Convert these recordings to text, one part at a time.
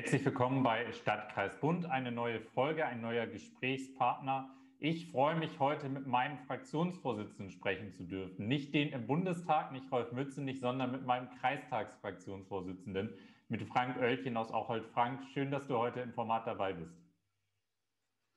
Herzlich willkommen bei Stadtkreis Bund, eine neue Folge, ein neuer Gesprächspartner. Ich freue mich heute mit meinem Fraktionsvorsitzenden sprechen zu dürfen. Nicht den im Bundestag, nicht Rolf Mützenich, sondern mit meinem Kreistagsfraktionsvorsitzenden, mit Frank Oelchen aus Auchhold. Frank, schön, dass du heute im Format dabei bist.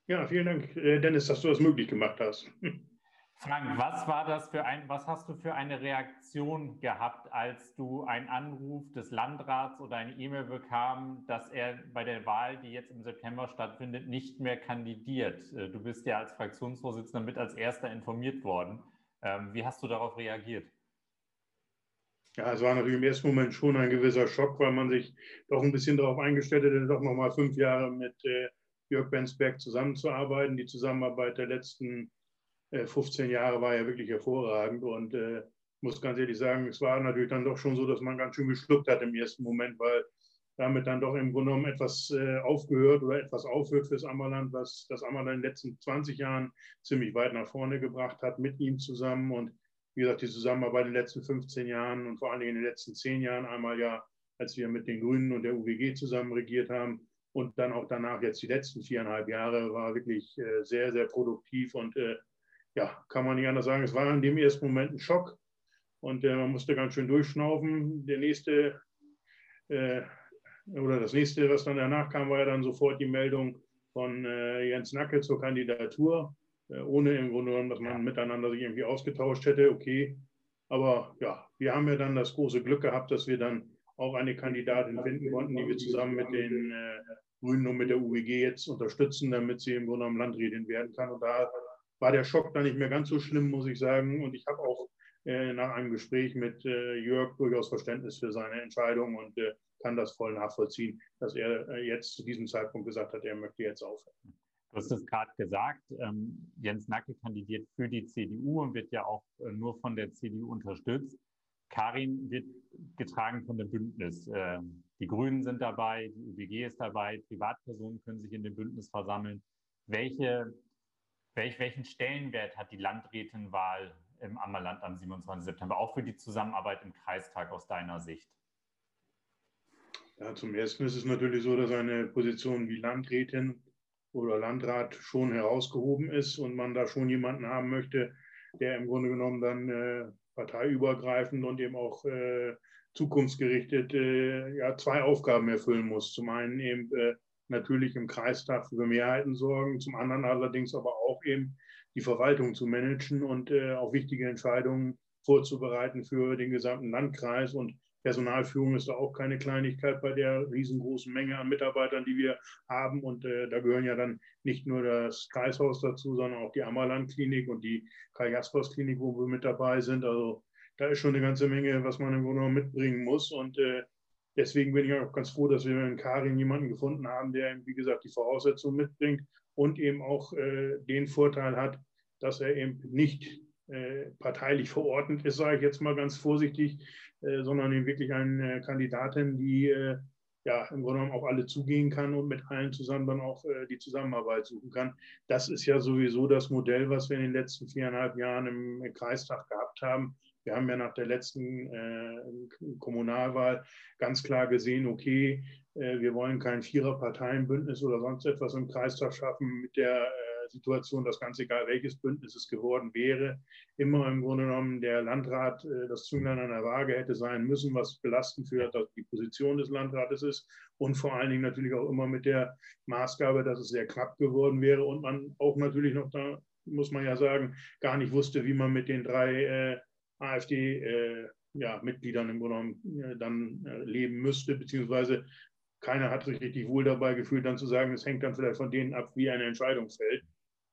Ja, vielen Dank, äh, Dennis, dass du das möglich gemacht hast. Frank, was war das für ein, was hast du für eine Reaktion gehabt, als du einen Anruf des Landrats oder eine E-Mail bekam, dass er bei der Wahl, die jetzt im September stattfindet, nicht mehr kandidiert? Äh, du bist ja als Fraktionsvorsitzender mit als erster informiert worden. Ähm, wie hast du darauf reagiert? Ja, es war natürlich im ersten Moment schon ein gewisser Schock, weil man sich doch ein bisschen darauf eingestellt hätte, doch nochmal fünf Jahre mit äh, Jörg Bensberg zusammenzuarbeiten. Die Zusammenarbeit der letzten 15 äh, Jahre war ja wirklich hervorragend und äh, muss ganz ehrlich sagen, es war natürlich dann doch schon so, dass man ganz schön geschluckt hat im ersten Moment, weil damit dann doch im Grunde genommen etwas äh, aufgehört oder etwas aufhört fürs Ammerland, was das Ammerland in den letzten 20 Jahren ziemlich weit nach vorne gebracht hat mit ihm zusammen. Und wie gesagt, die Zusammenarbeit in den letzten 15 Jahren und vor allen Dingen in den letzten 10 Jahren einmal ja, als wir mit den Grünen und der UWG zusammen regiert haben und dann auch danach jetzt die letzten viereinhalb Jahre war wirklich äh, sehr, sehr produktiv und äh, ja, kann man nicht anders sagen. Es war in dem ersten Moment ein Schock und äh, man musste ganz schön durchschnaufen. Der nächste äh, oder das nächste, was dann danach kam, war ja dann sofort die Meldung von äh, Jens Nacke zur Kandidatur, äh, ohne im Grunde genommen, dass man miteinander sich irgendwie ausgetauscht hätte. Okay, aber ja, wir haben ja dann das große Glück gehabt, dass wir dann auch eine Kandidatin finden konnten, die wir zusammen mit den äh, Grünen und mit der UWG jetzt unterstützen, damit sie im Grunde genommen Landrätin werden kann. Und da war der Schock dann nicht mehr ganz so schlimm, muss ich sagen. Und ich habe auch äh, nach einem Gespräch mit äh, Jörg durchaus Verständnis für seine Entscheidung und äh, kann das voll nachvollziehen, dass er äh, jetzt zu diesem Zeitpunkt gesagt hat, er möchte jetzt aufhören. Du hast es gerade gesagt, ähm, Jens Nacke kandidiert für die CDU und wird ja auch äh, nur von der CDU unterstützt. Karin wird getragen von dem Bündnis. Ähm, die Grünen sind dabei, die UBG ist dabei, Privatpersonen können sich in dem Bündnis versammeln. Welche Welch, welchen Stellenwert hat die Landrätinwahl im Ammerland am 27. September, auch für die Zusammenarbeit im Kreistag aus deiner Sicht? Ja, zum Ersten ist es natürlich so, dass eine Position wie Landrätin oder Landrat schon herausgehoben ist und man da schon jemanden haben möchte, der im Grunde genommen dann äh, parteiübergreifend und eben auch äh, zukunftsgerichtet äh, ja, zwei Aufgaben erfüllen muss. Zum einen eben äh, natürlich im Kreistag für Mehrheiten sorgen, zum anderen allerdings aber auch eben die Verwaltung zu managen und äh, auch wichtige Entscheidungen vorzubereiten für den gesamten Landkreis. Und Personalführung ist da auch keine Kleinigkeit bei der riesengroßen Menge an Mitarbeitern, die wir haben. Und äh, da gehören ja dann nicht nur das Kreishaus dazu, sondern auch die Ammerland-Klinik und die Karl-Jaspers-Klinik, wo wir mit dabei sind. Also da ist schon eine ganze Menge, was man im Grunde mitbringen muss. Und äh, deswegen bin ich auch ganz froh, dass wir in Karin jemanden gefunden haben, der, wie gesagt, die Voraussetzungen mitbringt und eben auch äh, den Vorteil hat, dass er eben nicht äh, parteilich verordnet ist, sage ich jetzt mal ganz vorsichtig, äh, sondern eben wirklich eine Kandidatin, die äh, ja im Grunde genommen auf alle zugehen kann und mit allen zusammen dann auch äh, die Zusammenarbeit suchen kann. Das ist ja sowieso das Modell, was wir in den letzten viereinhalb Jahren im Kreistag gehabt haben. Wir haben ja nach der letzten äh, Kommunalwahl ganz klar gesehen, okay, äh, wir wollen kein Viererparteienbündnis oder sonst etwas im Kreistag schaffen mit der äh, Situation, dass ganz egal welches Bündnis es geworden wäre, immer im Grunde genommen der Landrat äh, das Zünglein an der Waage hätte sein müssen, was belastend für die Position des Landrates ist und vor allen Dingen natürlich auch immer mit der Maßgabe, dass es sehr knapp geworden wäre und man auch natürlich noch da, muss man ja sagen, gar nicht wusste, wie man mit den drei äh, AfD-Mitgliedern äh, im Grunde genommen äh, dann äh, leben müsste, beziehungsweise keiner hat sich richtig wohl dabei gefühlt, dann zu sagen, es hängt dann vielleicht von denen ab, wie eine Entscheidung fällt.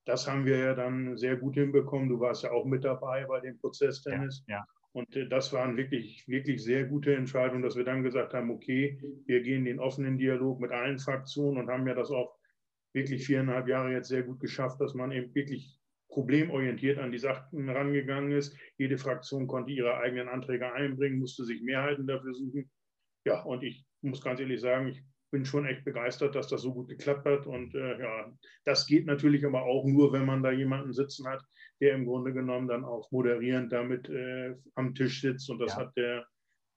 Das haben wir ja dann sehr gut hinbekommen. Du warst ja auch mit dabei bei dem Prozess, Dennis. Ja, ja. Und das waren wirklich, wirklich sehr gute Entscheidungen, dass wir dann gesagt haben, okay, wir gehen den offenen Dialog mit allen Fraktionen und haben ja das auch wirklich viereinhalb Jahre jetzt sehr gut geschafft, dass man eben wirklich problemorientiert an die Sachen rangegangen ist. Jede Fraktion konnte ihre eigenen Anträge einbringen, musste sich Mehrheiten dafür suchen. Ja, und ich muss ganz ehrlich sagen, ich bin schon echt begeistert, dass das so gut geklappt hat. Und äh, ja, das geht natürlich aber auch nur, wenn man da jemanden sitzen hat, der im Grunde genommen dann auch moderierend damit äh, am Tisch sitzt. Und das ja. hat der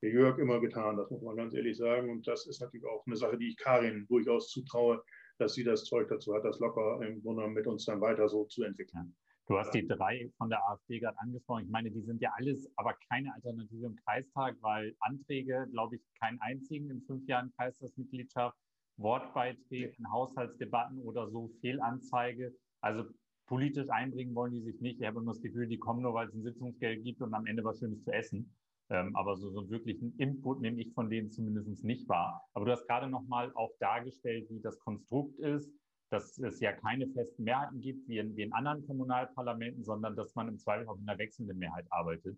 der Jörg immer getan, das muss man ganz ehrlich sagen. Und das ist natürlich auch eine Sache, die ich Karin durchaus zutraue, dass sie das Zeug dazu hat, das locker im Grunde mit uns dann weiter so zu entwickeln. Du hast die drei von der AfD gerade angesprochen. Ich meine, die sind ja alles, aber keine Alternative im Kreistag, weil Anträge, glaube ich, keinen einzigen in fünf Jahren Kreistagsmitgliedschaft, Wortbeiträge in Haushaltsdebatten oder so, Fehlanzeige. Also politisch einbringen wollen die sich nicht. Ich habe immer das Gefühl, die kommen nur, weil es ein Sitzungsgeld gibt und am Ende was Schönes zu essen. Ähm, aber so, so wirklichen Input nehme ich von denen zumindest nicht wahr. Aber du hast gerade nochmal auch dargestellt, wie das Konstrukt ist, dass es ja keine festen Mehrheiten gibt, wie in, wie in anderen Kommunalparlamenten, sondern dass man im Zweifel auch in einer wechselnden Mehrheit arbeitet.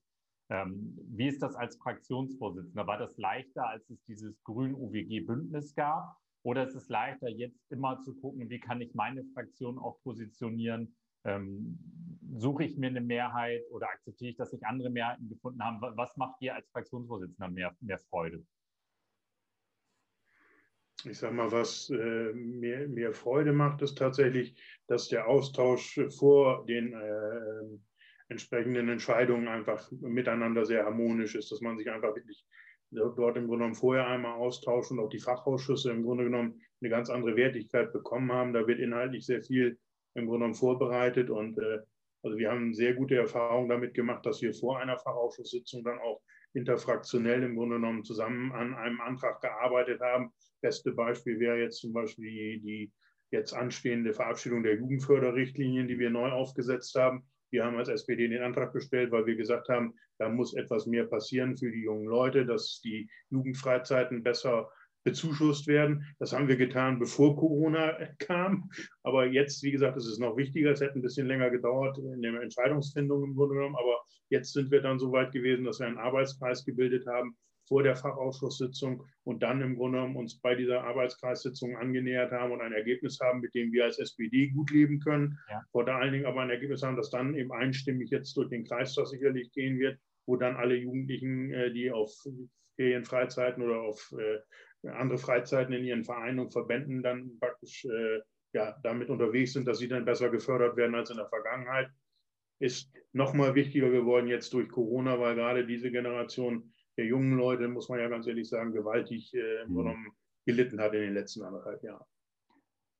Ähm, wie ist das als Fraktionsvorsitzender? War das leichter, als es dieses Grün-UWG-Bündnis gab? Oder ist es leichter, jetzt immer zu gucken, wie kann ich meine Fraktion auch positionieren? Ähm, suche ich mir eine Mehrheit oder akzeptiere ich, dass sich andere Mehrheiten gefunden haben? Was macht dir als Fraktionsvorsitzender mehr, mehr Freude? Ich sage mal, was äh, mir, mir, Freude macht, ist tatsächlich, dass der Austausch vor den äh, entsprechenden Entscheidungen einfach miteinander sehr harmonisch ist, dass man sich einfach wirklich dort im Grunde genommen vorher einmal austauschen und auch die Fachausschüsse im Grunde genommen eine ganz andere Wertigkeit bekommen haben. Da wird inhaltlich sehr viel im Grunde genommen vorbereitet und äh, also wir haben sehr gute Erfahrungen damit gemacht, dass wir vor einer Fachausschusssitzung dann auch interfraktionell im Grunde genommen zusammen an einem Antrag gearbeitet haben. Beste Beispiel wäre jetzt zum Beispiel die, die jetzt anstehende Verabschiedung der Jugendförderrichtlinien, die wir neu aufgesetzt haben. Wir haben als SPD den Antrag gestellt, weil wir gesagt haben, da muss etwas mehr passieren für die jungen Leute, dass die Jugendfreizeiten besser bezuschusst werden. Das haben wir getan, bevor Corona kam. Aber jetzt, wie gesagt, ist es noch wichtiger. Es hätte ein bisschen länger gedauert in der Entscheidungsfindung im Grunde genommen. Aber jetzt sind wir dann so weit gewesen, dass wir einen Arbeitskreis gebildet haben, vor der Fachausschusssitzung und dann im Grunde genommen uns bei dieser Arbeitskreissitzung angenähert haben und ein Ergebnis haben, mit dem wir als SPD gut leben können. Ja. Vor allen Dingen aber ein Ergebnis haben, das dann eben einstimmig jetzt durch den Kreistag sicherlich gehen wird, wo dann alle Jugendlichen, äh, die auf Ferienfreizeiten oder auf äh, andere Freizeiten in ihren Vereinen und Verbänden dann praktisch äh, ja, damit unterwegs sind, dass sie dann besser gefördert werden als in der Vergangenheit, ist nochmal wichtiger geworden jetzt durch Corona, weil gerade diese Generation der jungen Leute, muss man ja ganz ehrlich sagen, gewaltig äh, mhm. gelitten hat in den letzten anderthalb Jahren.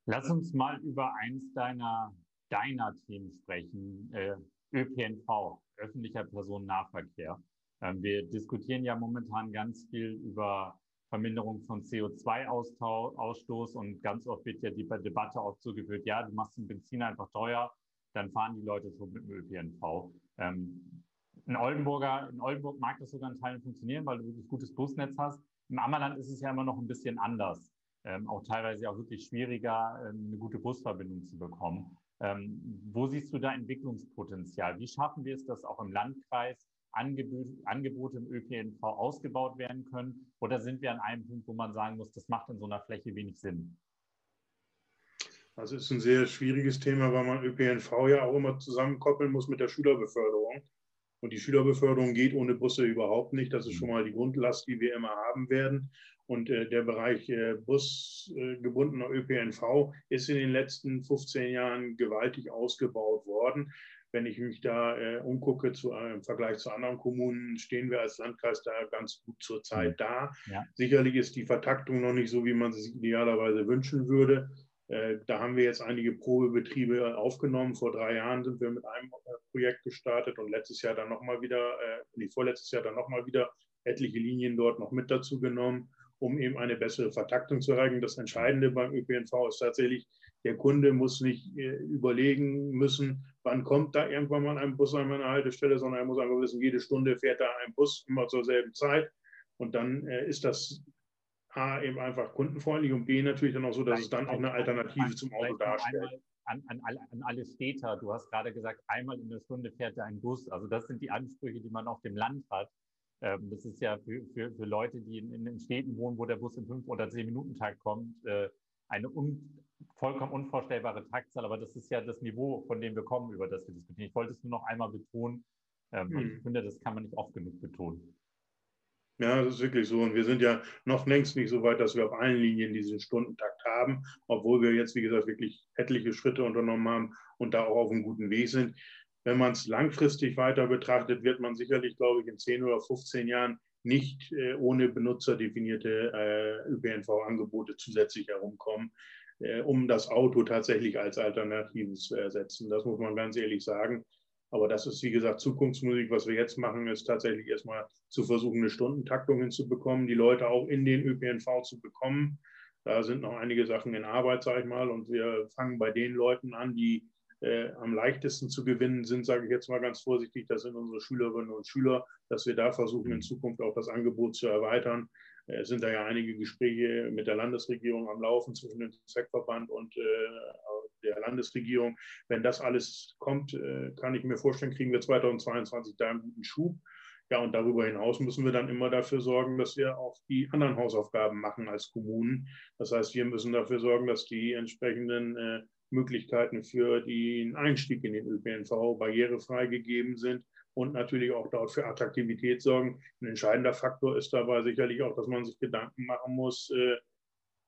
Lass uns mal über eins deiner, deiner Themen sprechen. Äh, ÖPNV, öffentlicher Personennahverkehr. Ähm, wir diskutieren ja momentan ganz viel über Verminderung von CO2-Ausstoß und ganz oft wird ja die Debatte auch zugeführt, ja, du machst den Benzin einfach teuer, dann fahren die Leute schon mit dem ÖPNV. Ähm, in, Oldenburger, in Oldenburg mag das sogar in Teilen funktionieren, weil du wirklich gutes Busnetz hast. Im Ammerland ist es ja immer noch ein bisschen anders. Ähm, auch teilweise auch wirklich schwieriger, ähm, eine gute Busverbindung zu bekommen. Ähm, wo siehst du da Entwicklungspotenzial? Wie schaffen wir es, dass auch im Landkreis Angebot, Angebote im ÖPNV ausgebaut werden können? Oder sind wir an einem Punkt, wo man sagen muss, das macht in so einer Fläche wenig Sinn? Das ist ein sehr schwieriges Thema, weil man ÖPNV ja auch immer zusammenkoppeln muss mit der Schülerbeförderung. Und die Schülerbeförderung geht ohne Busse überhaupt nicht. Das ist schon mal die Grundlast, die wir immer haben werden. Und äh, der Bereich äh, busgebundener äh, ÖPNV ist in den letzten 15 Jahren gewaltig ausgebaut worden. Wenn ich mich da äh, umgucke zu, äh, im Vergleich zu anderen Kommunen, stehen wir als Landkreis da ganz gut zurzeit mhm. da. Ja. Sicherlich ist die Vertaktung noch nicht so, wie man es idealerweise wünschen würde. Äh, da haben wir jetzt einige Probebetriebe aufgenommen. Vor drei Jahren sind wir mit einem äh, Projekt gestartet und letztes Jahr dann nochmal wieder, äh, nee, vorletztes Jahr dann nochmal wieder etliche Linien dort noch mit dazu genommen, um eben eine bessere Vertaktung zu erreichen. Das Entscheidende beim ÖPNV ist tatsächlich, der Kunde muss nicht überlegen müssen, wann kommt da irgendwann mal ein Bus an meiner Haltestelle, sondern er muss einfach wissen, jede Stunde fährt da ein Bus immer zur selben Zeit. Und dann ist das A, eben einfach kundenfreundlich und B, natürlich dann auch so, dass es dann auch eine Alternative zum Auto darstellt. An, an, an, alle Städter, du hast gerade gesagt, einmal in der Stunde fährt da ein Bus. Also das sind die Ansprüche, die man auf dem Land hat. Ähm, das ist ja für, für, für Leute, die in, in, Städten wohnen, wo der Bus im 5- oder 10-Minuten-Takt kommt, äh, eine un, vollkommen unvorstellbare Taktzahl. Aber das ist ja das Niveau, von dem wir kommen, über das wir diskutieren. Ich wollte es nur noch einmal betonen. Ähm, hm. Ich finde, das kann man nicht oft genug betonen. Ja, das ist wirklich so. Und wir sind ja noch längst nicht so weit, dass wir auf allen Linien diesen Stundentakt haben, obwohl wir jetzt, wie gesagt, wirklich etliche Schritte unternommen haben und da auch auf einem guten Weg sind. Wenn man es langfristig weiter betrachtet, wird man sicherlich, glaube ich, in 10 oder 15 Jahren nicht äh, ohne benutzerdefinierte äh, ÖPNV-Angebote zusätzlich herumkommen, äh, um das Auto tatsächlich als Alternative zu ersetzen. Das muss man ganz ehrlich sagen. Aber das ist, wie gesagt, Zukunftsmusik. Was wir jetzt machen, ist tatsächlich erstmal zu versuchen, eine Stundentaktung hinzubekommen, die Leute auch in den ÖPNV zu bekommen. Da sind noch einige Sachen in Arbeit, sage ich mal. Und wir fangen bei den Leuten an, die äh, am leichtesten zu gewinnen sind, sage ich jetzt mal ganz vorsichtig, das sind unsere Schülerinnen und Schüler, dass wir da versuchen, in Zukunft auch das Angebot zu erweitern. Es äh, sind da ja einige Gespräche mit der Landesregierung am Laufen zwischen dem SEC-Verband und äh, der Landesregierung. Wenn das alles kommt, äh, kann ich mir vorstellen, kriegen wir 2022 da einen guten Schub. Ja, und darüber hinaus müssen wir dann immer dafür sorgen, dass wir auch die anderen Hausaufgaben machen als Kommunen. Das heißt, wir müssen dafür sorgen, dass die entsprechenden äh, Möglichkeiten für den Einstieg in den ÖPNV barrierefrei gegeben sind und natürlich auch dort für Attraktivität sorgen. Ein entscheidender Faktor ist dabei sicherlich auch, dass man sich Gedanken machen muss, äh,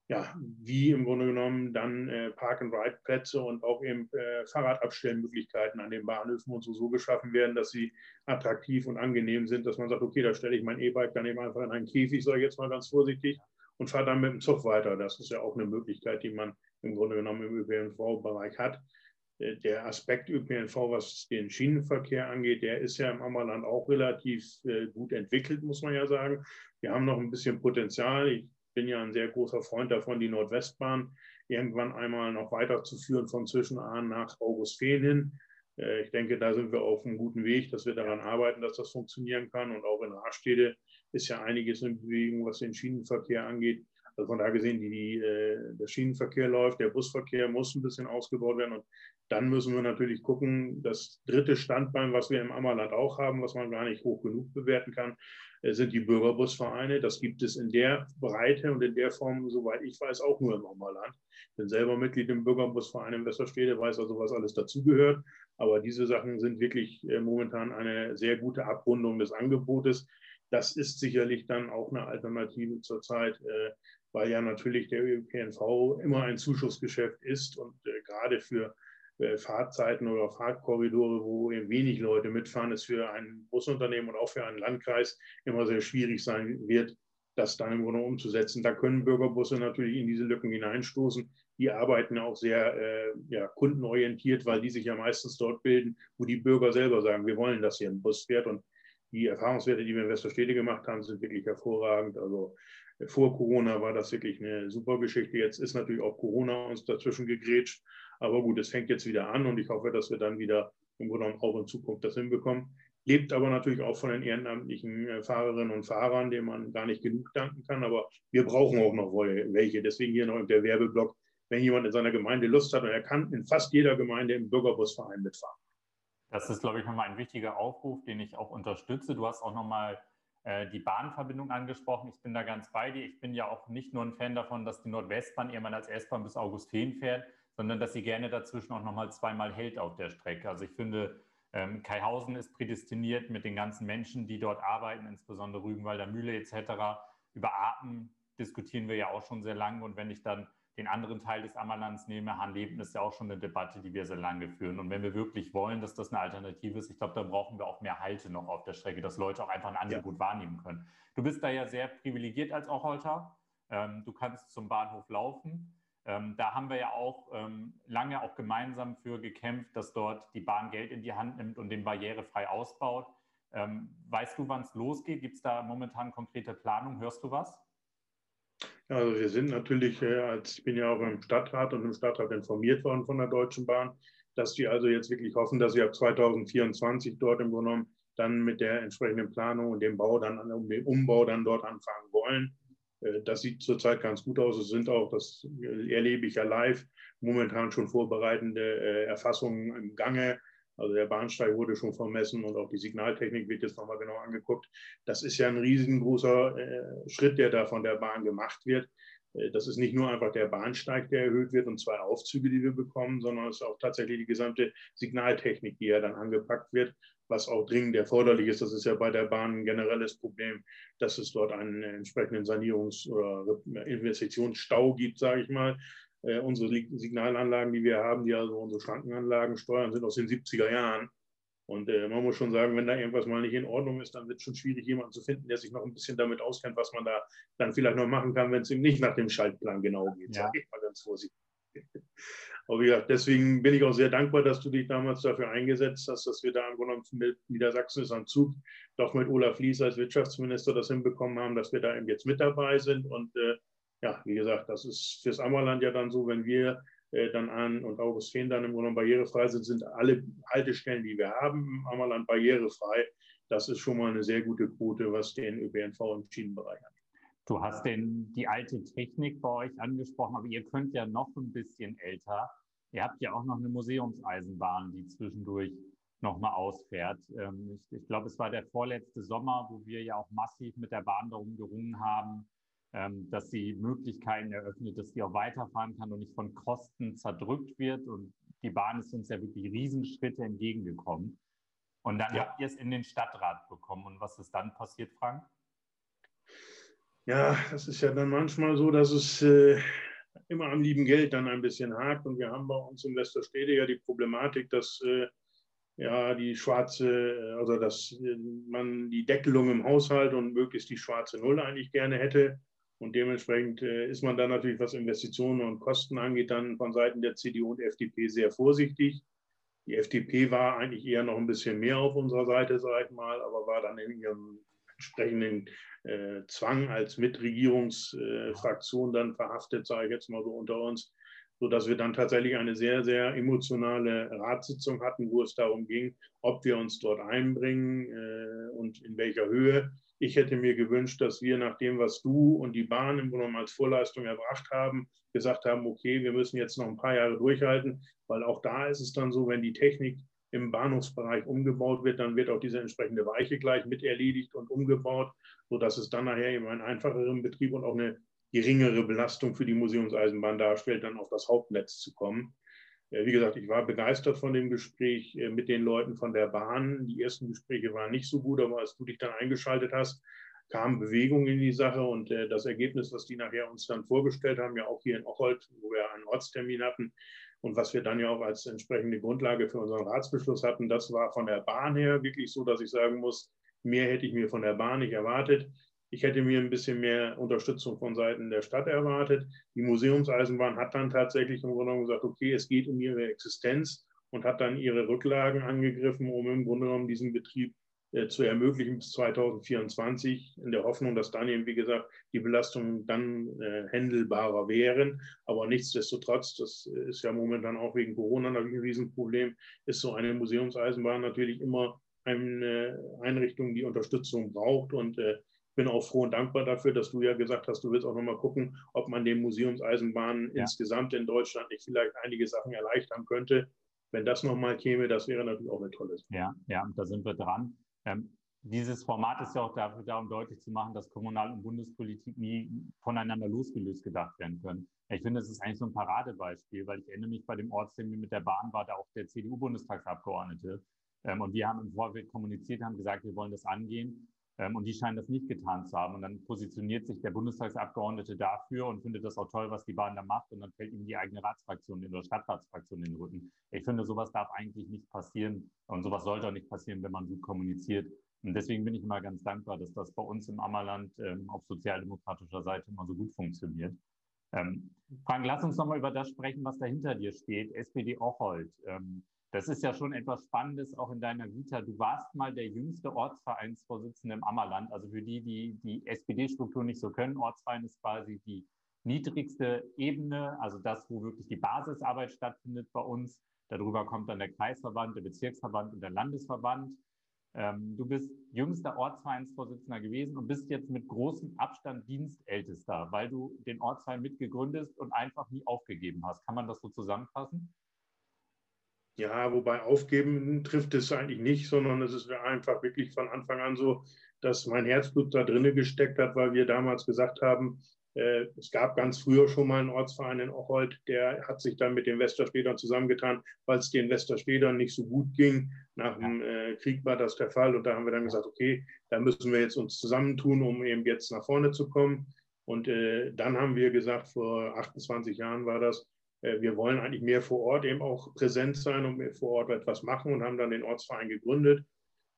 ja, wie im Grunde genommen dann äh, Park-and-Ride-Plätze und auch eben äh, Fahrradabstellmöglichkeiten an den Bahnhöfen und so, so geschaffen werden, dass sie attraktiv und angenehm sind, dass man sagt, okay, da stelle ich mein E-Bike dann eben einfach in einen Käfig, sage ich jetzt mal ganz vorsichtig, und fahre dann mit dem Zug weiter. Das ist ja auch eine Möglichkeit, die man im Grunde genommen im ÖPNV-Bereich hat. Äh, der Aspekt ÖPNV, was den Schienenverkehr angeht, der ist ja im Ammerland auch relativ äh, gut entwickelt, muss man ja sagen. Wir haben noch ein bisschen Potenzial. Ich bin ja ein sehr großer Freund davon, die Nordwestbahn irgendwann einmal noch weiterzuführen von Zwischenahn nach Augustfehn hin. Äh, ich denke, da sind wir auf einem guten Weg, dass wir daran arbeiten, dass das funktionieren kann. Und auch in Rastede ist ja einiges in Bewegung, was den Schienenverkehr angeht. Also von daher gesehen, die, die, äh, der Schienenverkehr läuft, der Busverkehr muss ein bisschen ausgebaut werden. Und dann müssen wir natürlich gucken, das dritte Standbein, was wir im Ammerland auch haben, was man gar nicht hoch genug bewerten kann, äh, sind die Bürgerbusvereine. Das gibt es in der Breite und in der Form, soweit ich weiß, auch nur im Ammerland. Ich bin selber Mitglied im Bürgerbusverein in Westerstede, weiß also, was alles dazugehört. Aber diese Sachen sind wirklich äh, momentan eine sehr gute Abrundung des Angebotes. Das ist sicherlich dann auch eine Alternative zurzeit weil ja natürlich der ÖPNV immer ein Zuschussgeschäft ist und äh, gerade für äh, Fahrzeiten oder Fahrtkorridore, wo eben wenig Leute mitfahren, ist für ein Busunternehmen und auch für einen Landkreis immer sehr schwierig sein wird, das dann im Grunde umzusetzen. Da können Bürgerbusse natürlich in diese Lücken hineinstoßen. Die arbeiten auch sehr äh, ja, kundenorientiert, weil die sich ja meistens dort bilden, wo die Bürger selber sagen, wir wollen, dass hier ein Bus fährt. Und die Erfahrungswerte, die wir in Westerstede gemacht haben, sind wirklich hervorragend. Also vor Corona war das wirklich eine super Geschichte. Jetzt ist natürlich auch Corona uns dazwischen gegrätscht. Aber gut, es fängt jetzt wieder an und ich hoffe, dass wir dann wieder im Grunde genommen auch in Zukunft das hinbekommen. Lebt aber natürlich auch von den ehrenamtlichen äh, Fahrerinnen und Fahrern, denen man gar nicht genug danken kann. Aber wir brauchen auch noch welche. Deswegen hier noch der Werbeblock. Wenn jemand in seiner Gemeinde Lust hat und er kann in fast jeder Gemeinde im Bürgerbusverein mitfahren. Das ist, glaube ich, nochmal ein wichtiger Aufruf, den ich auch unterstütze. Du hast auch nochmal die Bahnverbindung angesprochen. Ich bin da ganz bei dir. Ich bin ja auch nicht nur ein Fan davon, dass die Nordwestbahn irgendwann als S-Bahn bis Augustin fährt, sondern dass sie gerne dazwischen auch nochmal zweimal hält auf der Strecke. Also ich finde, ähm, Kaihausen ist prädestiniert mit den ganzen Menschen, die dort arbeiten, insbesondere Rügenwalder Mühle etc. Über Arten diskutieren wir ja auch schon sehr lange. Und wenn ich dann den anderen Teil des Ammerlands nehme, Hanleben ist ja auch schon eine Debatte, die wir sehr lange führen. Und wenn wir wirklich wollen, dass das eine Alternative ist, ich glaube, da brauchen wir auch mehr Halte noch auf der Strecke, dass Leute auch einfach ein Angebot ja. wahrnehmen können. Du bist da ja sehr privilegiert als Ocholter. Ähm, du kannst zum Bahnhof laufen. Ähm, da haben wir ja auch ähm, lange auch gemeinsam für gekämpft, dass dort die Bahn Geld in die Hand nimmt und den barrierefrei ausbaut. Ähm, weißt du, wann es losgeht? Gibt es da momentan konkrete Planung? Hörst du was? Also wir sind natürlich, äh, als ich bin ja auch im Stadtrat und im Stadtrat informiert worden von der Deutschen Bahn, dass die also jetzt wirklich hoffen, dass sie ab 2024 dort im Grunde genommen dann mit der entsprechenden Planung und dem Bau dann, um den Umbau dann dort anfangen wollen. Äh, das sieht zurzeit ganz gut aus. Es sind auch, das erlebe ich ja live, momentan schon vorbereitende äh, Erfassungen im Gange. Also der Bahnsteig wurde schon vermessen und auch die Signaltechnik wird jetzt nochmal genau angeguckt. Das ist ja ein riesengroßer äh, Schritt, der da von der Bahn gemacht wird. Äh, das ist nicht nur einfach der Bahnsteig, der erhöht wird und zwei Aufzüge, die wir bekommen, sondern es ist auch tatsächlich die gesamte Signaltechnik, die ja dann angepackt wird, was auch dringend erforderlich ist. Das ist ja bei der Bahn ein generelles Problem, dass es dort einen entsprechenden Sanierungs- oder Investitionsstau gibt, sage ich mal. Äh, unsere Signalanlagen, die wir haben, die also unsere Schrankenanlagen steuern, sind aus den 70er Jahren. Und äh, man muss schon sagen, wenn da irgendwas mal nicht in Ordnung ist, dann wird es schon schwierig, jemanden zu finden, der sich noch ein bisschen damit auskennt, was man da dann vielleicht noch machen kann, wenn es ihm nicht nach dem Schaltplan genau geht. Ja. Sage ich mal ganz vorsichtig. Aber ja, deswegen bin ich auch sehr dankbar, dass du dich damals dafür eingesetzt hast, dass wir da im Grunde mit Niedersachsen ist am Zug, doch mit Olaf Lies als Wirtschaftsminister das hinbekommen haben, dass wir da eben jetzt mit dabei sind. Und äh, ja, wie gesagt, das ist fürs Ammerland ja dann so, wenn wir äh, dann an und August Fehn dann im Grunde barrierefrei sind, sind alle Haltestellen, die wir haben im Ammerland barrierefrei. Das ist schon mal eine sehr gute Quote, was den ÖPNV im Schienenbereich angeht. Du hast den, die alte Technik bei euch angesprochen, aber ihr könnt ja noch ein bisschen älter. Ihr habt ja auch noch eine Museumseisenbahn, die zwischendurch nochmal ausfährt. Ähm, ich, ich glaube, es war der vorletzte Sommer, wo wir ja auch massiv mit der Bahn darum gerungen haben, ähm, dass sie Möglichkeiten eröffnet, dass sie auch weiterfahren kann und nicht von Kosten zerdrückt wird. Und die Bahn ist uns ja wirklich Riesenschritte entgegengekommen. Und dann ja. habt ihr es in den Stadtrat bekommen. Und was ist dann passiert, Frank? Ja, das ist ja dann manchmal so, dass es äh, immer am lieben Geld dann ein bisschen hakt. Und wir haben bei uns in Westerstede ja die Problematik, dass äh, ja die schwarze, also dass äh, man die Deckelung im Haushalt und möglichst die schwarze Null eigentlich gerne hätte. Und dementsprechend äh, ist man dann natürlich, was Investitionen und Kosten angeht, dann von Seiten der CDU und FDP sehr vorsichtig. Die FDP war eigentlich eher noch ein bisschen mehr auf unserer Seite, sage ich mal, aber war dann in ihrem entsprechenden äh, Zwang als Mitregierungsfraktion dann verhaftet, sage ich jetzt mal so unter uns, sodass wir dann tatsächlich eine sehr, sehr emotionale Ratssitzung hatten, wo es darum ging, ob wir uns dort einbringen äh, und in welcher Höhe. Ich hätte mir gewünscht, dass wir nach dem, was du und die Bahn im Grunde als Vorleistung erbracht haben, gesagt haben, okay, wir müssen jetzt noch ein paar Jahre durchhalten, weil auch da ist es dann so, wenn die Technik im Bahnhofsbereich umgebaut wird, dann wird auch diese entsprechende Weiche gleich mit erledigt und umgebaut, sodass es dann nachher eben einen einfacheren Betrieb und auch eine geringere Belastung für die Museumseisenbahn darstellt, dann auf das Hauptnetz zu kommen. Äh, wie gesagt, ich war begeistert von dem Gespräch äh, mit den Leuten von der Bahn. Die ersten Gespräche waren nicht so gut, aber als du dich dann eingeschaltet hast, kam Bewegung in die Sache und äh, das Ergebnis, was die nachher uns dann vorgestellt haben, ja auch hier in Ochold, wo wir einen Ortstermin hatten, und was wir dann ja auch als entsprechende Grundlage für unseren Ratsbeschluss hatten, das war von der Bahn her wirklich so, dass ich sagen muss, mehr hätte ich mir von der Bahn nicht erwartet. Ich hätte mir ein bisschen mehr Unterstützung von Seiten der Stadt erwartet. Die Museumseisenbahn hat dann tatsächlich im Grunde genommen gesagt, okay, es geht um ihre Existenz und hat dann ihre Rücklagen angegriffen, um im Grunde genommen diesen Betrieb äh, zu ermöglichen bis 2024, in der Hoffnung, dass dann eben, wie gesagt, die Belastungen dann äh, händelbarer wären. Aber nichtsdestotrotz, das ist ja momentan auch wegen Corona natürlich ein Riesenproblem, ist so eine Museumseisenbahn natürlich immer eine Einrichtung, die Unterstützung braucht. Und äh, bin auch froh und dankbar dafür, dass du ja gesagt hast, du willst auch nochmal gucken, ob man den Museumseisenbahnen ja. insgesamt in Deutschland nicht vielleicht einige Sachen erleichtern könnte. Wenn das nochmal käme, das wäre natürlich auch eine tolle Sache. Ja, ja, da sind wir dran. Ähm, dieses Format ist ja auch dafür da, um deutlich zu machen, dass Kommunal- und Bundespolitik nie voneinander losgelöst gedacht werden können. Ich finde, es ist eigentlich so ein Paradebeispiel, weil ich erinnere mich, bei dem Ortstermin mit der Bahn war da auch der CDU-Bundestagsabgeordnete. Ähm, und wir haben im Vorfeld kommuniziert, haben gesagt, wir wollen das angehen. Ähm, und die scheinen das nicht getan zu haben. Und dann positioniert sich der Bundestagsabgeordnete dafür und findet das auch toll, was die Bahn da macht. Und dann fällt ihm die eigene Ratsfraktion oder Stadtratsfraktion in den Rücken. Ich finde, sowas darf eigentlich nicht passieren. Und sowas sollte auch nicht passieren, wenn man gut kommuniziert. Und deswegen bin ich immer ganz dankbar, dass das bei uns im Ammerland ähm, auf sozialdemokratischer Seite immer so gut funktioniert. Ähm, Frank, lass uns nochmal über das sprechen, was da hinter dir steht. SPD Ochold. Ähm, das ist ja schon etwas Spannendes auch in deiner Vita. Du warst mal der jüngste Ortsvereinsvorsitzende im Ammerland. Also für die, die die SPD-Struktur nicht so können, Ortsverein ist quasi die niedrigste Ebene, also das, wo wirklich die Basisarbeit stattfindet bei uns. Darüber kommt dann der Kreisverband, der Bezirksverband und der Landesverband. Ähm, du bist jüngster Ortsvereinsvorsitzender gewesen und bist jetzt mit großem Abstand Dienstältester, weil du den Ortsverein mitgegründet und einfach nie aufgegeben hast. Kann man das so zusammenfassen? Ja, wobei aufgeben trifft es eigentlich nicht, sondern es ist einfach wirklich von Anfang an so, dass mein Herzblut da drinnen gesteckt hat, weil wir damals gesagt haben, äh, es gab ganz früher schon mal einen Ortsverein in Ochold, der hat sich dann mit den Westerstedern zusammengetan, weil es den Westerstedern nicht so gut ging. Nach dem äh, Krieg war das der Fall und da haben wir dann gesagt, okay, da müssen wir jetzt uns zusammentun, um eben jetzt nach vorne zu kommen. Und äh, dann haben wir gesagt, vor 28 Jahren war das, wir wollen eigentlich mehr vor Ort eben auch präsent sein und mehr vor Ort etwas machen und haben dann den Ortsverein gegründet.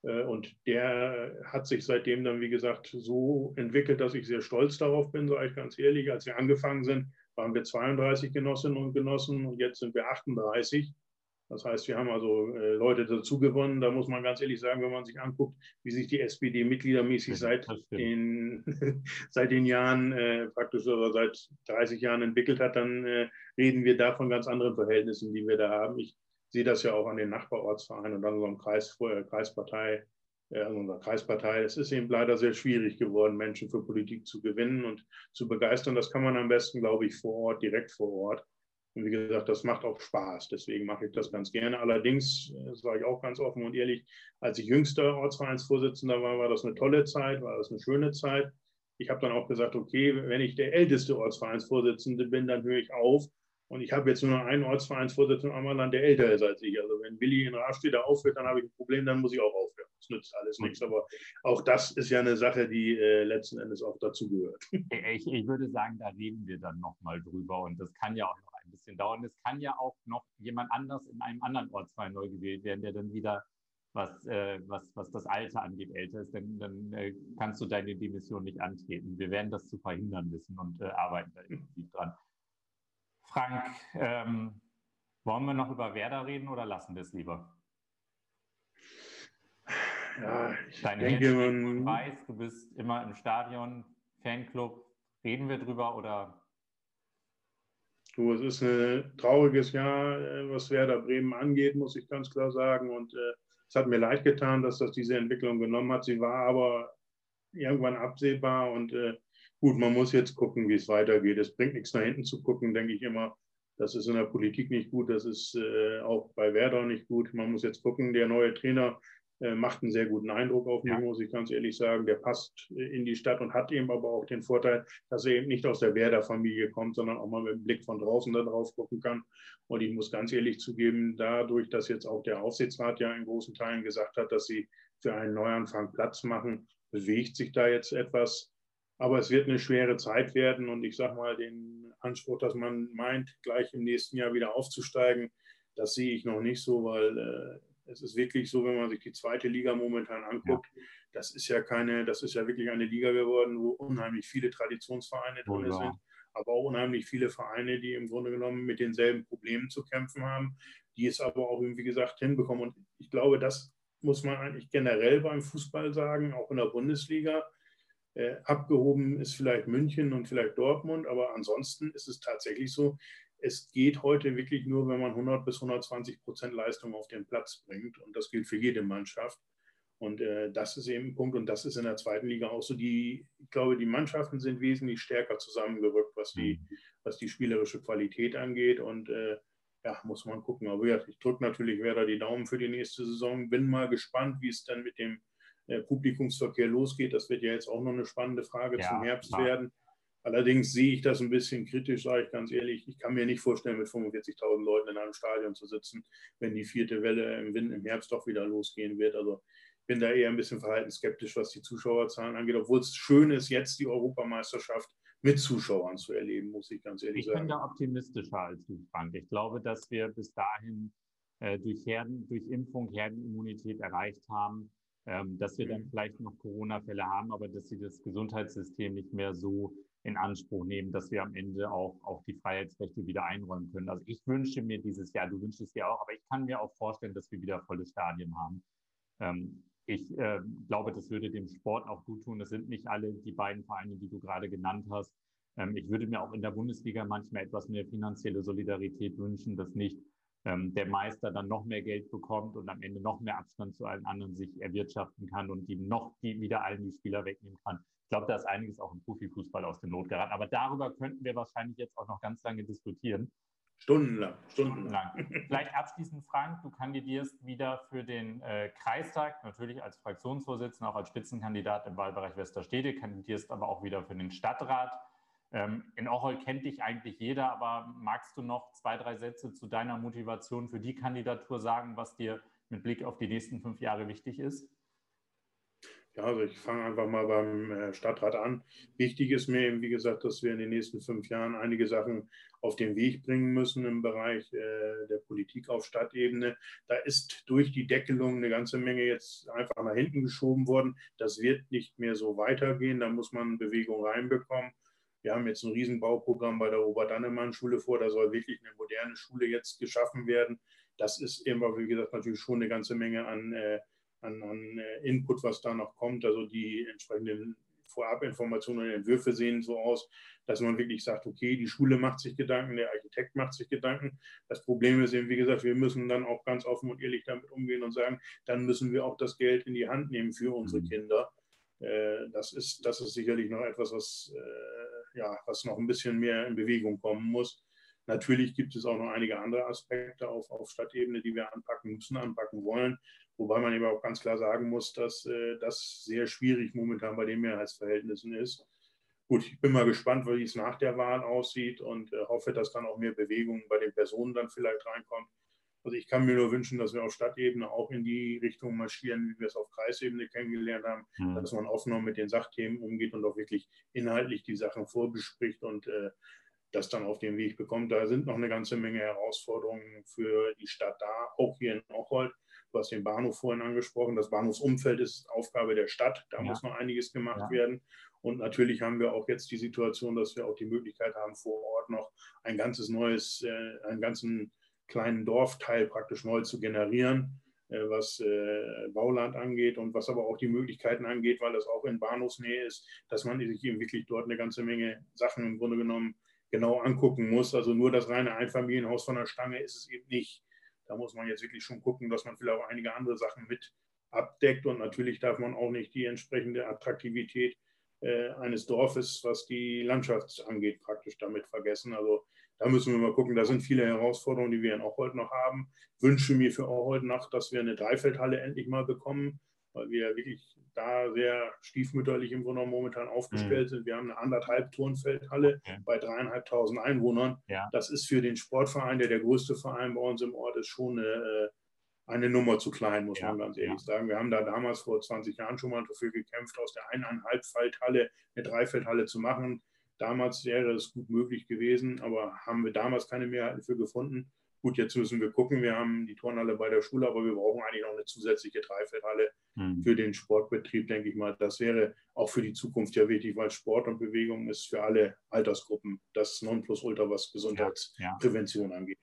Äh, und der hat sich seitdem dann, wie gesagt, so entwickelt, dass ich sehr stolz darauf bin, sage ich ganz ehrlich. Als wir angefangen sind, waren wir 32 Genossinnen und Genossen und jetzt sind wir 38. Das heißt, wir haben also äh, Leute dazu gewonnen. Da muss man ganz ehrlich sagen, wenn man sich anguckt, wie sich die SPD mitgliedermäßig seit den, seit den Jahren, äh, praktisch oder seit 30 Jahren entwickelt hat, dann äh, reden wir da von ganz anderen Verhältnissen, die wir da haben. Ich sehe das ja auch an den Nachbarortsvereinen und an unserem Kreis, äh, Kreispartei, äh, an unserer Kreispartei. Es ist eben leider sehr schwierig geworden, Menschen für Politik zu gewinnen und zu begeistern. Das kann man am besten, glaube ich, vor Ort, direkt vor Ort. Und wie gesagt, das macht auch Spaß. Deswegen mache ich das ganz gerne. Allerdings, äh, das sage ich auch ganz offen und ehrlich, als ich jüngster Ortsvereinsvorsitzender war, war das eine tolle Zeit, war das eine schöne Zeit. Ich habe dann auch gesagt, okay, wenn ich der älteste Ortsvereinsvorsitzende bin, dann höre ich auf. Und ich habe jetzt nur noch einen Ortsvereinsvorsitzenden am Land, der älter ist als ich. Also wenn Willi in Raststätte aufhört, dann habe ich ein Problem, dann muss ich auch aufhören. Das nützt alles nichts. Aber auch das ist ja eine Sache, die äh, letzten Endes auch dazugehört. Ich, ich würde sagen, da reden wir dann nochmal drüber. Und das kann ja auch bisschen dauern. Es kann ja auch noch jemand anders in einem anderen Ortsverein neu gewählt werden, der dann wieder, was, äh, was, was das Alter angeht, älter ist. Denn dann äh, kannst du deine Demission nicht antreten. Wir werden das zu verhindern wissen und äh, arbeiten da intensiv dran. Frank, ähm, wollen wir noch über Werder reden oder lassen wir es lieber? Ja, ich Dein denke, man weiß, du bist immer im Stadion, Fanclub. Reden wir drüber oder Du, es ist ein trauriges Jahr, äh, was Werder Bremen angeht, muss ich ganz klar sagen. Und äh, es hat mir leid getan, dass das diese Entwicklung genommen hat. Sie war aber irgendwann absehbar und äh, gut, man muss jetzt gucken, wie es weitergeht. Es bringt nichts nach hinten zu gucken, denke ich immer. Das ist in der Politik nicht gut, das ist äh, auch bei Werder nicht gut. Man muss jetzt gucken, der neue Trainer macht einen sehr guten Eindruck auf mich, ja. muss ich ganz ehrlich sagen. Der passt äh, in die Stadt und hat eben aber auch den Vorteil, dass er eben nicht aus der Werder-Familie kommt, sondern auch mal mit dem Blick von draußen da drauf gucken kann. Und ich muss ganz ehrlich zugeben, dadurch, dass jetzt auch der Aufsichtsrat ja in großen Teilen gesagt hat, dass sie für einen Neuanfang Platz machen, bewegt sich da jetzt etwas. Aber es wird eine schwere Zeit werden und ich sage mal, den Anspruch, dass man meint, gleich im nächsten Jahr wieder aufzusteigen, das sehe ich noch nicht so, weil äh, es ist wirklich so, wenn man sich die zweite Liga momentan anguckt, ja. das ist ja keine, das ist ja wirklich eine Liga geworden, wo unheimlich viele Traditionsvereine drin oh, sind, aber auch unheimlich viele Vereine, die im Grunde genommen mit denselben Problemen zu kämpfen haben, die es aber auch, wie gesagt, hinbekommen. Und ich glaube, das muss man eigentlich generell beim Fußball sagen, auch in der Bundesliga. Äh, abgehoben ist vielleicht München und vielleicht Dortmund, aber ansonsten ist es tatsächlich so, es geht heute wirklich nur, wenn man 100 bis 120 Prozent Leistung auf den Platz bringt. Und das gilt für jede Mannschaft. Und äh, das ist eben ein Punkt. Und das ist in der zweiten Liga auch so. Die, ich glaube, die Mannschaften sind wesentlich stärker zusammengerückt, was die, mhm. was die spielerische Qualität angeht. Und äh, ja, muss man gucken. Aber ja, ich drücke natürlich Werder die Daumen für die nächste Saison. Bin mal gespannt, wie es dann mit dem Publikumsverkehr losgeht. Das wird ja jetzt auch noch eine spannende Frage ja, zum Herbst klar. werden. Allerdings sehe ich das ein bisschen kritisch, sage ich ganz ehrlich. Ich kann mir nicht vorstellen, mit 45.000 Leuten in einem Stadion zu sitzen, wenn die vierte Welle im, Winter, im Herbst doch wieder losgehen wird. Also ich bin da eher ein bisschen verhaltensskeptisch, was die Zuschauerzahlen angeht, obwohl es schön ist, jetzt die Europameisterschaft mit Zuschauern zu erleben, muss ich ganz ehrlich ich sagen. Ich bin da optimistischer als du, Frank. Ich glaube, dass wir bis dahin äh, durch, Herden, durch Impfung Herdenimmunität erreicht haben, dass wir dann mhm. vielleicht noch Corona-Fälle haben, aber dass sie das Gesundheitssystem nicht mehr so in Anspruch nehmen, dass wir am Ende auch, auch die Freiheitsrechte wieder einräumen können. Also ich wünsche mir dieses Jahr, du wünschst es dir auch, aber ich kann mir auch vorstellen, dass wir wieder volle Stadien haben. Ähm, ich äh, glaube, das würde dem Sport auch gut tun. Das sind nicht alle die beiden Vereine, die du gerade genannt hast. Ähm, ich würde mir auch in der Bundesliga manchmal etwas mehr finanzielle Solidarität wünschen, dass nicht ähm, der Meister dann noch mehr Geld bekommt und am Ende noch mehr Abstand zu allen anderen sich erwirtschaften kann und die noch die wieder allen die Spieler wegnehmen kann. Ich glaube, da ist einiges auch im Profifußball aus dem Not geraten. Aber darüber könnten wir wahrscheinlich jetzt auch noch ganz lange diskutieren. Stundenlang, stundenlang. Vielleicht abschließend, Frank, du kandidierst wieder für den äh, Kreistag, natürlich als Fraktionsvorsitzender, auch als Spitzenkandidat im Wahlbereich Westerstede, kandidierst aber auch wieder für den Stadtrat. Ähm, in Ochol kennt dich eigentlich jeder, aber magst du noch zwei, drei Sätze zu deiner Motivation für die Kandidatur sagen, was dir mit Blick auf die nächsten fünf Jahre wichtig ist? Ja, also ich fange einfach mal beim äh, Stadtrat an. Wichtig ist mir eben, wie gesagt, dass wir in den nächsten fünf Jahren einige Sachen auf den Weg bringen müssen im Bereich äh, der Politik auf Stadtebene. Da ist durch die Deckelung eine ganze Menge jetzt einfach nach hinten geschoben worden. Das wird nicht mehr so weitergehen. Da muss man Bewegung reinbekommen. Wir haben jetzt ein Riesenbauprogramm bei der Robert-Dannemann-Schule vor. Da soll wirklich eine moderne Schule jetzt geschaffen werden. Das ist immer, wie gesagt, natürlich schon eine ganze Menge an äh, an, an äh, Input, was da noch kommt. Also die entsprechenden Vorabinformationen und Entwürfe sehen so aus, dass man wirklich sagt, okay, die Schule macht sich Gedanken, der Architekt macht sich Gedanken. Das Problem ist eben, wie gesagt, wir müssen dann auch ganz offen und ehrlich damit umgehen und sagen, dann müssen wir auch das Geld in die Hand nehmen für unsere mhm. Kinder. Äh, das ist, das ist sicherlich noch etwas, was, äh, ja, was noch ein bisschen mehr in Bewegung kommen muss. Natürlich gibt es auch noch einige andere Aspekte auf, auf Stadtebene, die wir anpacken müssen, anpacken wollen. Wobei man eben auch ganz klar sagen muss, dass äh, das sehr schwierig momentan bei den Mehrheitsverhältnissen ist. Gut, ich bin mal gespannt, wie es nach der Wahl aussieht und äh, hoffe, dass dann auch mehr Bewegung bei den Personen dann vielleicht reinkommt. Also ich kann mir nur wünschen, dass wir auf Stadtebene auch in die Richtung marschieren, wie wir es auf Kreisebene kennengelernt haben, mhm. dass man offener mit den Sachthemen umgeht und auch wirklich inhaltlich die Sachen vorbespricht und äh, das dann auf den Weg bekommt. Da sind noch eine ganze Menge Herausforderungen für die Stadt da, auch hier in Ochhold. Du hast den Bahnhof vorhin angesprochen. Das Bahnhofsumfeld ist Aufgabe der Stadt. Da ja. muss noch einiges gemacht ja. werden. Und natürlich haben wir auch jetzt die Situation, dass wir auch die Möglichkeit haben, vor Ort noch ein ganzes neues, äh, einen ganzen kleinen Dorfteil praktisch neu zu generieren, äh, was äh, Bauland angeht und was aber auch die Möglichkeiten angeht, weil das auch in Bahnhofsnähe ist, dass man sich eben wirklich dort eine ganze Menge Sachen im Grunde genommen genau angucken muss. Also nur das reine Einfamilienhaus von der Stange ist es eben nicht. Da muss man jetzt wirklich schon gucken, dass man vielleicht auch einige andere Sachen mit abdeckt. Und natürlich darf man auch nicht die entsprechende Attraktivität äh, eines Dorfes, was die Landschaft angeht, praktisch damit vergessen. Also da müssen wir mal gucken. Da sind viele Herausforderungen, die wir in Auchold noch haben. Ich wünsche mir für Auchold noch, dass wir eine Dreifeldhalle endlich mal bekommen, weil wir wirklich da sehr stiefmütterlich im Grunde momentan aufgestellt mhm. sind. Wir haben eine anderthalb Turnfeldhalle okay. bei dreieinhalbtausend Einwohnern. Ja. Das ist für den Sportverein, der der größte Verein bei uns im Ort ist, schon eine, äh, eine Nummer zu klein, muss ja. man ganz ehrlich ja. sagen. Wir haben da damals vor 20 Jahren schon mal dafür gekämpft, aus der eineinhalbfeldhalle eine Dreifeldhalle zu machen. Damals wäre es gut möglich gewesen, aber haben wir damals keine Mehrheiten für gefunden. Gut, jetzt müssen wir gucken. Wir haben die Turnhalle bei der Schule, aber wir brauchen eigentlich noch eine zusätzliche Dreifeldhalle mhm. für den Sportbetrieb, denke ich mal. Das wäre auch für die Zukunft ja wichtig, weil Sport und Bewegung ist für alle Altersgruppen das Nonplusultra, was Gesundheitsprävention ja, ja. angeht.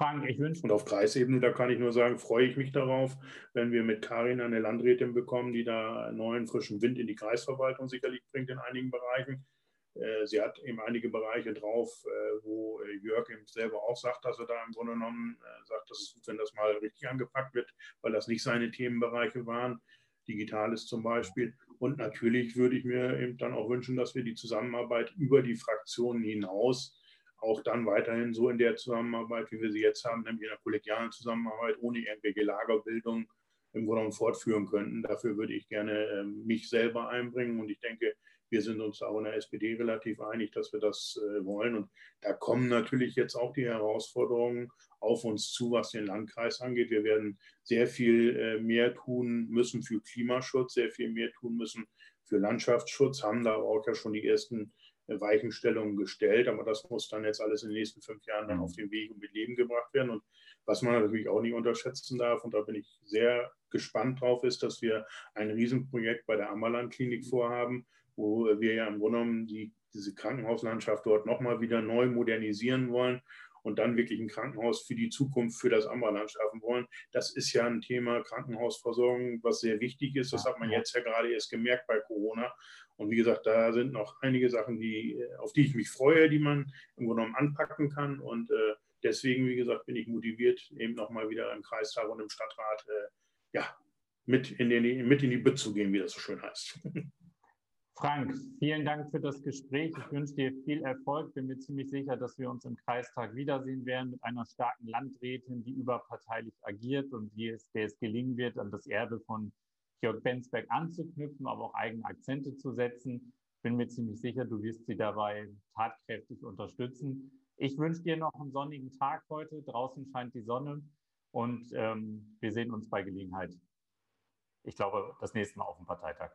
Frank, ich wünsche. Und auf Kreisebene, da kann ich nur sagen, freue ich mich darauf, wenn wir mit Karin eine Landrätin bekommen, die da neuen frischen Wind in die Kreisverwaltung sicherlich bringt in einigen Bereichen. Äh, sie hat eben einige Bereiche drauf, äh, wo äh, Jörg eben selber auch sagt, dass er da im Grunde genommen sagt, dass es gut, wenn das mal richtig angepackt wird, weil das nicht seine Themenbereiche waren. Digitales zum Beispiel. Und natürlich würde ich mir eben dann auch wünschen, dass wir die Zusammenarbeit über die Fraktionen hinaus auch dann weiterhin so in der Zusammenarbeit, wie wir sie jetzt haben, nämlich in der kollegialen Zusammenarbeit, ohne irgendwelche Lagerbildung im Grunde genommen fortführen könnten. Dafür würde ich gerne mich selber einbringen und ich denke, wir sind uns auch in der SPD relativ einig, dass wir das äh, wollen. Und da kommen natürlich jetzt auch die Herausforderungen auf uns zu, was den Landkreis angeht. Wir werden sehr viel äh, mehr tun müssen für Klimaschutz, sehr viel mehr tun müssen für Landschaftsschutz, haben da auch ja schon die ersten äh, Weichenstellungen gestellt. Aber das muss dann jetzt alles in den nächsten fünf Jahren dann auf den Weg und mit Leben gebracht werden. Und was man natürlich auch nicht unterschätzen darf, und da bin ich sehr gespannt drauf, ist, dass wir ein Riesenprojekt bei der Ammerland-Klinik vorhaben, wo wir ja im Grunde genommen die, diese Krankenhauslandschaft dort nochmal wieder neu modernisieren wollen und dann wirklich ein Krankenhaus für die Zukunft, für das Amberland schaffen wollen. Das ist ja ein Thema Krankenhausversorgung, was sehr wichtig ist. Das hat man jetzt ja gerade erst gemerkt bei Corona. Und wie gesagt, da sind noch einige Sachen, die, auf die ich mich freue, die man im Grunde genommen anpacken kann. Und äh, deswegen, wie gesagt, bin ich motiviert, eben nochmal wieder im Kreistag und im Stadtrat äh, ja, mit in, den, mit in die Bütt zu gehen, wie das so schön heißt. Frank, vielen Dank für das Gespräch. Ich wünsche dir viel Erfolg. Bin mir ziemlich sicher, dass wir uns im Kreistag wiedersehen werden mit einer starken Landrätin, die überparteilich agiert und die es, der es gelingen wird, an das Erbe von Georg Bensberg anzuknüpfen, aber auch eigene Akzente zu setzen. Bin mir ziemlich sicher, du wirst sie dabei tatkräftig unterstützen. Ich wünsche dir noch einen sonnigen Tag heute. Draußen scheint die Sonne und ähm, wir sehen uns bei Gelegenheit. ich glaube, das nächste Mal auf dem Parteitag.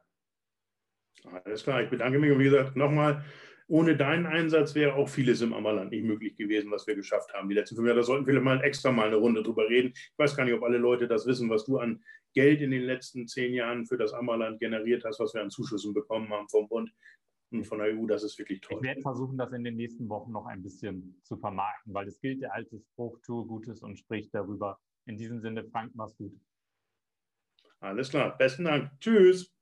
Alles klar, ich bedanke mich und wie gesagt, nochmal, ohne deinen Einsatz wäre auch vieles im Ammerland nicht möglich gewesen, was wir geschafft haben. Die letzten fünf Jahre, da sollten wir mal extra mal eine Runde drüber reden. Ich weiß gar nicht, ob alle Leute das wissen, was du an Geld in den letzten zehn Jahren für das Ammerland generiert hast, was wir an Zuschüssen bekommen haben vom Bund und von der EU. Das ist wirklich toll. Ich werde versuchen, das in den nächsten Wochen noch ein bisschen zu vermarkten, weil es gilt der alte Spruch, tue Gutes und sprich darüber. In diesem Sinne, Frank, mach's gut. Alles klar, besten Dank. Tschüss.